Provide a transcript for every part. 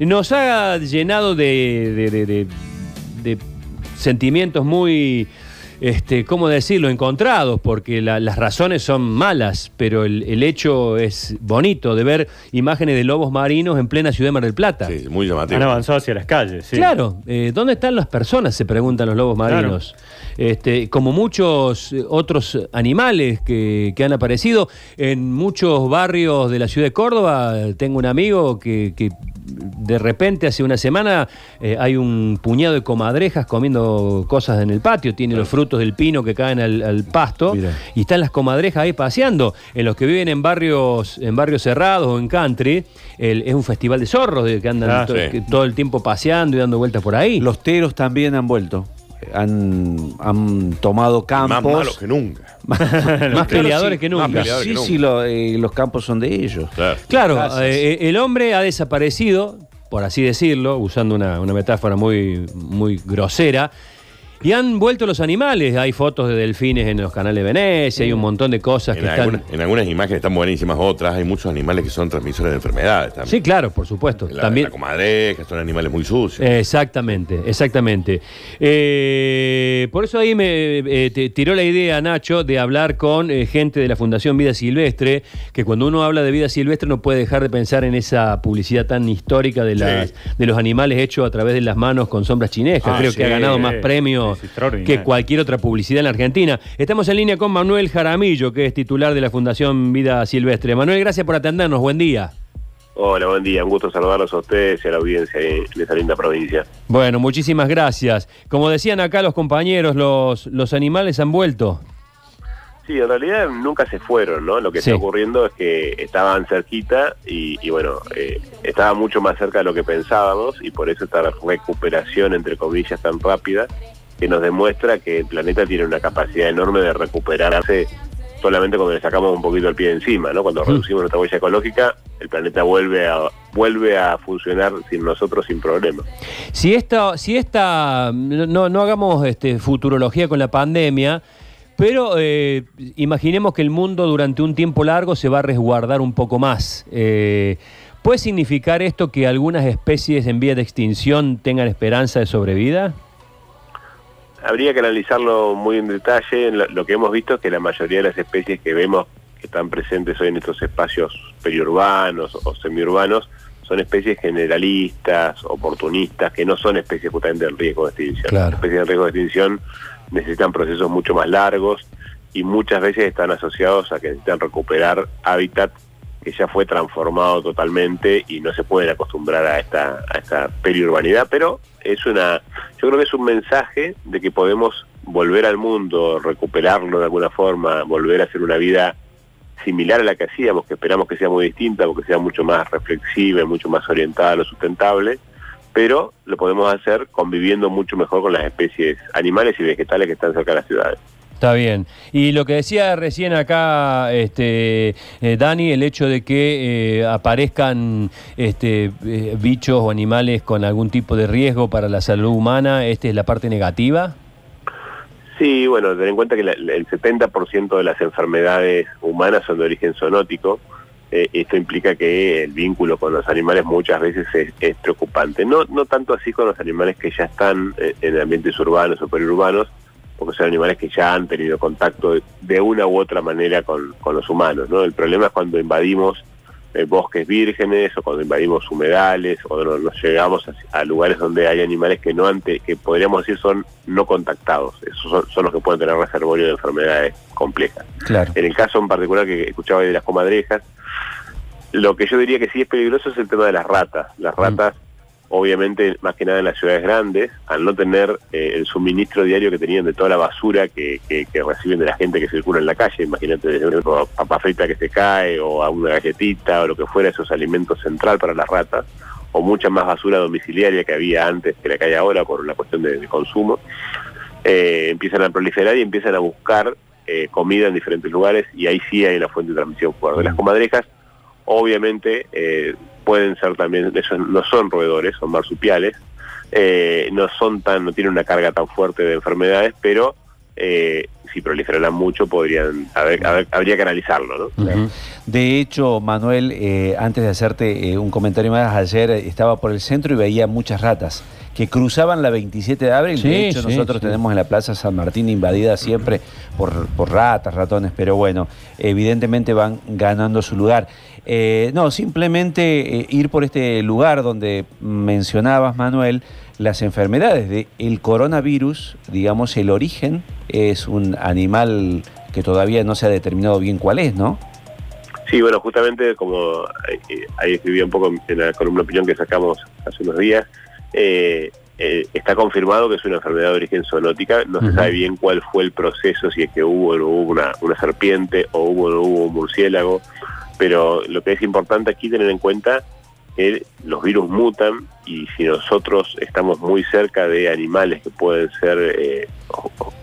Nos ha llenado de, de- de- de- de sentimientos muy, este, ¿cómo decirlo?, encontrados, porque la- las razones son malas, pero el, el hecho es bonito de ver imágenes de lobos marinos en plena ciudad de Mar del Plata. Sí, muy llamativo. Han avanzado hacia las calles, sí. Claro, eh, ¿dónde están las personas? Se preguntan los lobos marinos. Este, como muchos eh, otros animales que, que han aparecido en muchos barrios de la ciudad de Córdoba. Tengo un amigo que, que de repente hace una semana eh, hay un puñado de comadrejas comiendo cosas en el patio, tiene los frutos del pino que caen al, al pasto y están las comadrejas ahí paseando. En los que viven en barrios, en barrios cerrados o en country, el- es un festival de zorros de que andan Ah, to- sí. que todo el tiempo paseando y dando vueltas por ahí. Los teros también han vuelto. Han, han tomado campos. Más malos que nunca. más Claro, peleadores sí, que nunca. más peleadores. Sí, que nunca. sí, lo- eh, los campos son de ellos. Claro. Claro, Gracias. eh, el hombre ha desaparecido, por así decirlo, usando una, una metáfora muy, muy grosera. Y han vuelto los animales. Hay fotos de delfines en los canales de Venecia, hay un montón de cosas que están. en algunas imágenes están buenísimas, otras hay muchos animales que son transmisores de enfermedades también. Sí, claro, por supuesto. La, También. la comadreja, son animales muy sucios. Exactamente, exactamente. Eh, por eso ahí me eh, te- tiró la idea, Nacho, de hablar con eh, gente de la Fundación Vida Silvestre, que cuando uno habla de vida silvestre no puede dejar de pensar en esa publicidad tan histórica de, las, Sí. de los animales hechos a través de las manos con sombras chinescas. Ah, Creo sí, que ha ganado más premios que cualquier otra publicidad en la Argentina. Estamos en línea con Manuel Jaramillo, que es titular de la Fundación Vida Silvestre. Manuel, gracias por atendernos. Buen día. Hola, buen día. Un gusto saludarlos a ustedes y a la audiencia en esa linda provincia. Bueno, muchísimas gracias. Como decían acá los compañeros, los, los animales han vuelto. Sí, en realidad nunca se fueron, ¿no? Lo que Sí. está ocurriendo es que estaban cerquita y, y bueno, eh, estaba mucho más cerca de lo que pensábamos y por eso esta recuperación, entre comillas, tan rápida, que nos demuestra que el planeta tiene una capacidad enorme de recuperarse solamente cuando le sacamos un poquito el pie de encima, ¿no? Cuando Mm. reducimos nuestra huella ecológica, el planeta vuelve a vuelve a funcionar sin nosotros sin problema. Si esta, si esta no, no hagamos este, futurología con la pandemia, pero eh, imaginemos que el mundo durante un tiempo largo se va a resguardar un poco más. Eh, ¿Puede significar esto que algunas especies en vía de extinción tengan esperanza de sobrevida? Habría que analizarlo muy en detalle. Lo, que hemos visto es que la mayoría de las especies que vemos que están presentes hoy en estos espacios periurbanos o semiurbanos son especies generalistas, oportunistas, que no son especies justamente en riesgo de extinción. Claro. Las especies en riesgo de extinción necesitan procesos mucho más largos y muchas veces están asociados a que necesitan recuperar hábitat que ya fue transformado totalmente y no se pueden acostumbrar a esta, a esta periurbanidad, pero es una, yo creo que es un mensaje de que podemos volver al mundo, recuperarlo de alguna forma, volver a hacer una vida similar a la que hacíamos, que esperamos que sea muy distinta, porque sea mucho más reflexiva, mucho más orientada a lo sustentable, pero lo podemos hacer conviviendo mucho mejor con las especies animales y vegetales que están cerca de las ciudades. Está bien. Y lo que decía recién acá este, eh, Dani, el hecho de que eh, aparezcan este, eh, bichos o animales con algún tipo de riesgo para la salud humana, ¿esta es la parte negativa? Sí, bueno, ten en cuenta que la- el 70% de las enfermedades humanas son de origen zoonótico. Esto implica que el vínculo con los animales muchas veces es, preocupante. No, no tanto así con los animales que ya están en ambientes urbanos o periurbanos, porque son animales que ya han tenido contacto de, una u otra manera con, con los humanos. ¿no? El problema es cuando invadimos eh, bosques vírgenes o cuando invadimos humedales o no- nos llegamos a, a lugares donde hay animales que no ante, que podríamos decir son no contactados. Esos son, son los que pueden tener reservorio de enfermedades complejas. Claro. En el caso en particular que escuchaba de las comadrejas, lo que yo diría que sí es peligroso es el tema de las ratas. Las ratas, obviamente, más que nada en las ciudades grandes, al no tener eh, el suministro diario que tenían de toda la basura que, que- que reciben de la gente que circula en la calle, imagínate desde una papa frita que se cae o a una galletita o lo que fuera, esos alimentos central para las ratas, o mucha más basura domiciliaria que había antes que la que hay ahora por la cuestión de, de consumo, eh, empiezan a proliferar y empiezan a buscar eh, comida en diferentes lugares y ahí sí hay una fuente de transmisión fuerte. Las comadrejas obviamente eh, pueden ser también, esos no son roedores, son marsupiales, eh, no son tan, no tienen una carga tan fuerte de enfermedades, pero eh, si proliferaran mucho, podrían haber- haber- habría que analizarlo, ¿no? De hecho, Manuel, eh, antes de hacerte eh, un comentario más, ayer estaba por el centro y veía muchas ratas que cruzaban la 27 de abril. Sí, de hecho, sí, nosotros sí. tenemos en la Plaza San Martín invadida siempre por, por ratas, ratones, pero bueno, evidentemente van ganando su lugar. Eh, no, simplemente eh, ir por este lugar donde mencionabas, Manuel, las enfermedades del el coronavirus, digamos, el origen es un animal que todavía no se ha determinado bien cuál es, ¿no? Sí, bueno, justamente como eh, ahí escribí un poco en la columna de opinión que sacamos hace unos días, eh, eh, está confirmado que es una enfermedad de origen zoonótica, no se sabe bien cuál fue el proceso, si es que hubo o no hubo una, una serpiente o hubo o no hubo un murciélago, pero lo que es importante aquí tener en cuenta que los virus mutan y si nosotros estamos muy cerca de animales que pueden ser, eh,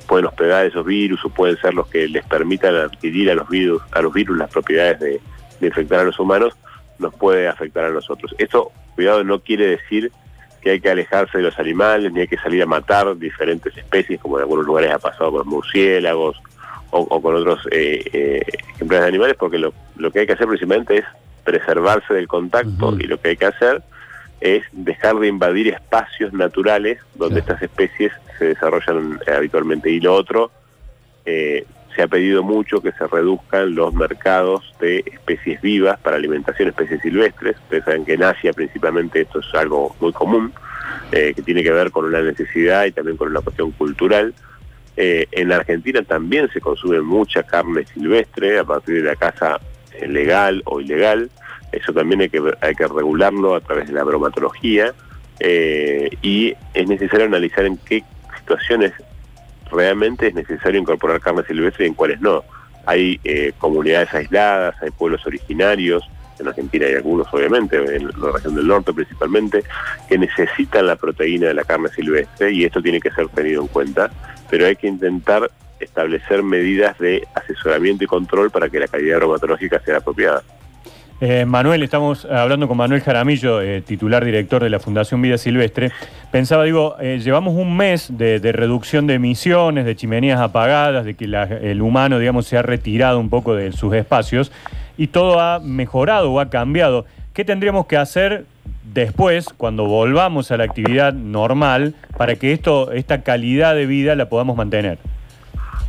pueden hospedar esos virus o pueden ser los que les permitan adquirir a los virus, a los virus las propiedades de, de infectar a los humanos, nos puede afectar a nosotros. Esto, cuidado, no quiere decir que hay que alejarse de los animales, ni hay que salir a matar diferentes especies, como en algunos lugares ha pasado con murciélagos o, o con otros eh, eh, ejemplares de animales, porque lo, lo que hay que hacer principalmente es preservarse del contacto y lo que hay que hacer es dejar de invadir espacios naturales donde Claro. estas especies se desarrollan eh, habitualmente. Y lo otro, eh, se ha pedido mucho que se reduzcan los mercados de especies vivas para alimentación especies silvestres. Ustedes saben que en Asia principalmente esto es algo muy común, eh, que tiene que ver con una necesidad y también con una cuestión cultural. Eh, en la Argentina también se consume mucha carne silvestre a partir de la caza eh, legal o ilegal. Eso también hay que, regularlo a través de la bromatología eh, y es necesario analizar en qué situaciones realmente es necesario incorporar carne silvestre y en cuáles no. Hay comunidades aisladas, hay pueblos originarios, en Argentina hay algunos obviamente, en la región del norte principalmente, que necesitan la proteína de la carne silvestre y esto tiene que ser tenido en cuenta, pero hay que intentar establecer medidas de asesoramiento y control para que la calidad bromatológica sea apropiada. Eh, Manuel, estamos hablando con Manuel Jaramillo, eh, titular director de la Fundación Vida Silvestre. Pensaba, digo, eh, llevamos un mes de, reducción de emisiones, de chimeneas apagadas, de que el humano, digamos, se ha retirado un poco de sus espacios y todo ha mejorado o ha cambiado. ¿Qué tendríamos que hacer después, cuando volvamos a la actividad normal, para que esto, esta calidad de vida la podamos mantener?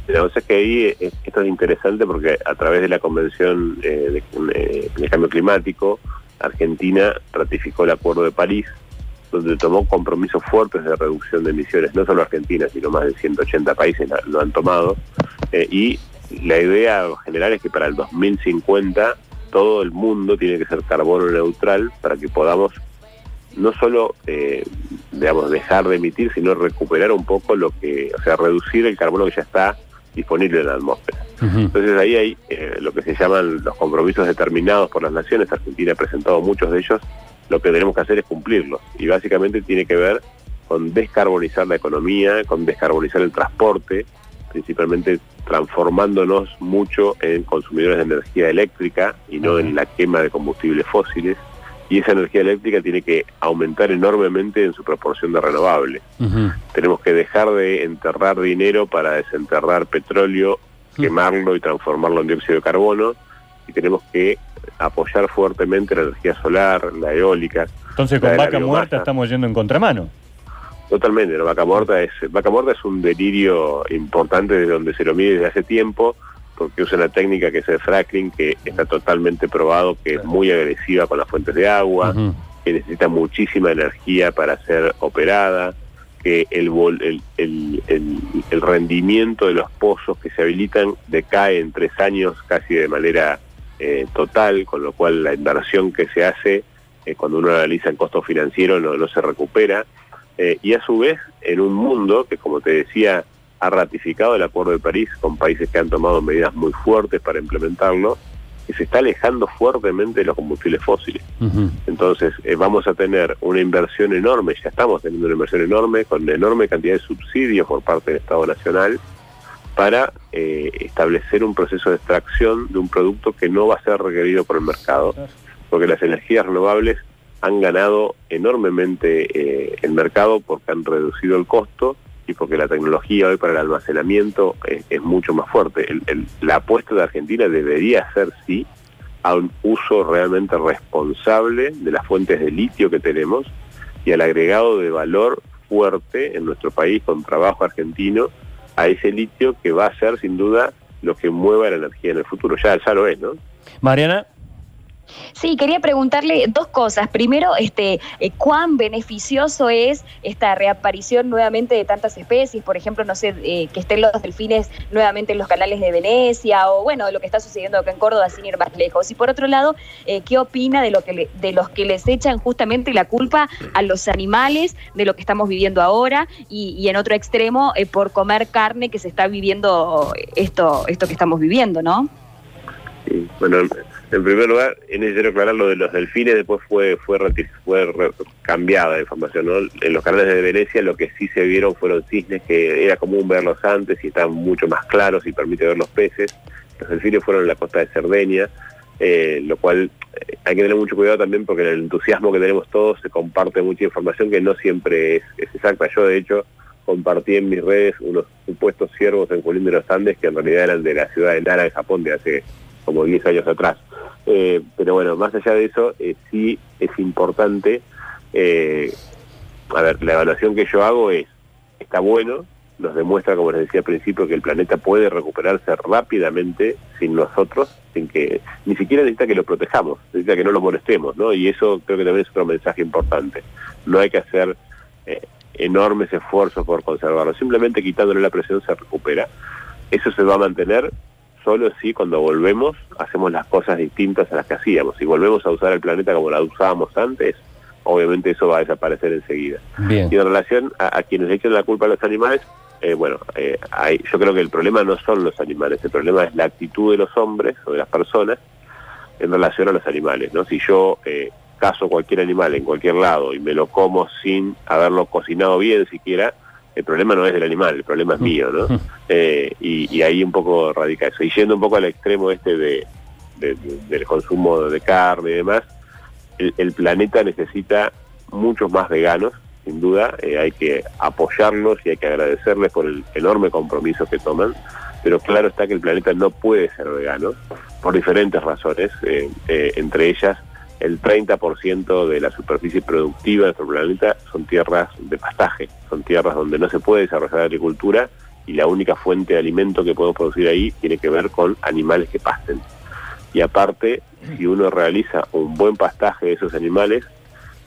La cosa es que eh, esto es interesante porque a través de la Convención eh, de, eh, Cambio Climático, Argentina ratificó el Acuerdo de París, donde tomó compromisos fuertes de reducción de emisiones. No solo Argentina, sino más de 180 países lo han tomado. Y la idea general es que para el 2050 todo el mundo tiene que ser carbono neutral para que podamos no solo eh, digamos dejar de emitir, sino recuperar un poco lo que, o sea, reducir el carbono que ya está disponible en la atmósfera. Entonces ahí hay eh, lo que se llaman los compromisos determinados por las naciones. Argentina ha presentado muchos de ellos. Lo que tenemos que hacer es cumplirlos. Y básicamente tiene que ver con descarbonizar la economía, con descarbonizar el transporte, principalmente transformándonos mucho en consumidores de energía eléctrica y no en la quema de combustibles fósiles. Y esa energía eléctrica tiene que aumentar enormemente en su proporción de renovable. Tenemos que dejar de enterrar dinero para desenterrar petróleo, quemarlo y transformarlo en dióxido de carbono. Y tenemos que apoyar fuertemente la energía solar, la eólica. Entonces, La con vaca biomasa. muerta estamos yendo en contramano. Totalmente, la vaca muerta es vaca muerta es un delirio importante de donde se lo mide desde hace tiempo, porque usa una técnica que es el fracking, que está totalmente probado que es muy agresiva con las fuentes de agua, que necesita muchísima energía para ser operada, que el, vol- el, el- el- el rendimiento de los pozos que se habilitan decae en tres años casi de manera eh, total, con lo cual la inversión que se hace, eh, cuando uno analiza el costo financiero, no, no se recupera. Eh, y a su vez, en un mundo que, como te decía, ha ratificado el Acuerdo de París con países que han tomado medidas muy fuertes para implementarlo, que se está alejando fuertemente de los combustibles fósiles. Entonces, eh, vamos a tener una inversión enorme, ya estamos teniendo una inversión enorme, con una enorme cantidad de subsidios por parte del Estado Nacional, para eh, establecer un proceso de extracción de un producto que no va a ser requerido por el mercado, porque las energías renovables han ganado enormemente eh, el mercado porque han reducido el costo y porque la tecnología hoy para el almacenamiento es, es mucho más fuerte. La apuesta de Argentina debería ser, sí, a un uso realmente responsable de las fuentes de litio que tenemos y al agregado de valor fuerte en nuestro país con trabajo argentino a ese litio que va a ser sin duda lo que mueva la energía en el futuro. Ya lo es, ¿no? Mariana, Sí, quería preguntarle dos cosas. Primero, este, eh, ¿cuán beneficioso es esta reaparición nuevamente de tantas especies? Por ejemplo, no sé, eh, que estén los delfines nuevamente en los canales de Venecia o, bueno, lo que está sucediendo acá en Córdoba sin ir más lejos. Y por otro lado, eh, ¿qué opina de, lo que le- de los que les echan justamente la culpa a los animales de lo que estamos viviendo ahora? Y, y en otro extremo, por comer carne que se está viviendo esto, esto que estamos viviendo, ¿no? Sí, bueno, en- en primer lugar, es necesario aclarar lo de los delfines, después fue fue, fue cambiada la información. En los canales de Venecia lo que sí se vieron fueron cisnes que era común verlos antes y estaban mucho más claros y permite ver los peces. Los delfines fueron en la costa de Cerdeña, eh, lo cual eh, hay que tener mucho cuidado también porque en el entusiasmo que tenemos todos se comparte mucha información que no siempre es, exacta. Yo, de hecho, compartí en mis redes unos supuestos ciervos en Colín de los Andes que en realidad eran de la ciudad de Nara, de Japón, de hace como 10 años atrás. Eh, pero bueno, más allá de eso, eh, sí es importante, eh, a ver, la evaluación que yo hago es, está bueno, nos demuestra, como les decía al principio, que el planeta puede recuperarse rápidamente sin nosotros, sin que ni siquiera necesita que lo protejamos, necesita que no lo molestemos, ¿no? Y eso creo que también es otro mensaje importante. No hay que hacer eh, enormes esfuerzos por conservarlo, simplemente quitándole la presión se recupera. Eso se va a mantener solo si cuando volvemos hacemos las cosas distintas a las que hacíamos. Si volvemos a usar el planeta como la usábamos antes, obviamente eso va a desaparecer enseguida. bien. Y en relación a, a quienes le echan la culpa a los animales, eh, bueno, eh, hay- yo creo que el problema no son los animales, el problema es la actitud de los hombres o de las personas en relación a los animales, ¿no? Si yo eh, cazo cualquier animal en cualquier lado y me lo como sin haberlo cocinado bien siquiera, el problema no es del animal, el problema es mío, ¿no? Eh, y, y ahí un poco radica eso. Y yendo un poco al extremo este de, de- de- del consumo de carne y demás, el, el planeta necesita muchos más veganos, sin duda, eh, hay que apoyarlos y hay que agradecerles por el enorme compromiso que toman, pero claro está que el planeta no puede ser vegano por diferentes razones, eh, eh, entre ellas el 30% de la superficie productiva de nuestro planeta son tierras de pastaje, son tierras donde no se puede desarrollar la agricultura y la única fuente de alimento que podemos producir ahí tiene que ver con animales que pasten. Y aparte, si uno realiza un buen pastaje de esos animales,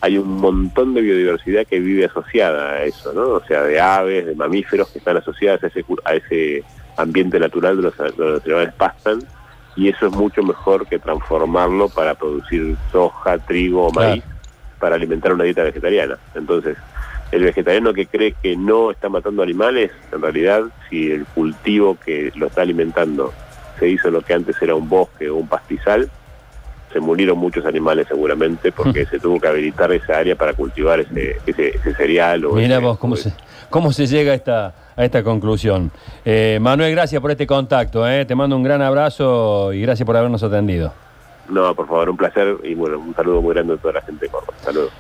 hay un montón de biodiversidad que vive asociada a eso, ¿no? O sea, de aves, de mamíferos que están asociadas a ese, cu- a ese ambiente natural donde los, donde los animales pastan, y eso es mucho mejor que transformarlo para producir soja, trigo o maíz para alimentar una dieta vegetariana. Entonces, el vegetariano que cree que no está matando animales, en realidad, si el cultivo que lo está alimentando se hizo lo que antes era un bosque o un pastizal, se murieron muchos animales seguramente porque se tuvo que habilitar esa área para cultivar ese, ese, ese cereal. O Mira ese- vos cómo o se, cómo se llega a esta, a esta conclusión. Eh, Manuel, gracias por este contacto. eh. Te mando un gran abrazo y gracias por habernos atendido. No, por favor, un placer y bueno, un saludo muy grande a toda la gente de Córdoba. Saludos.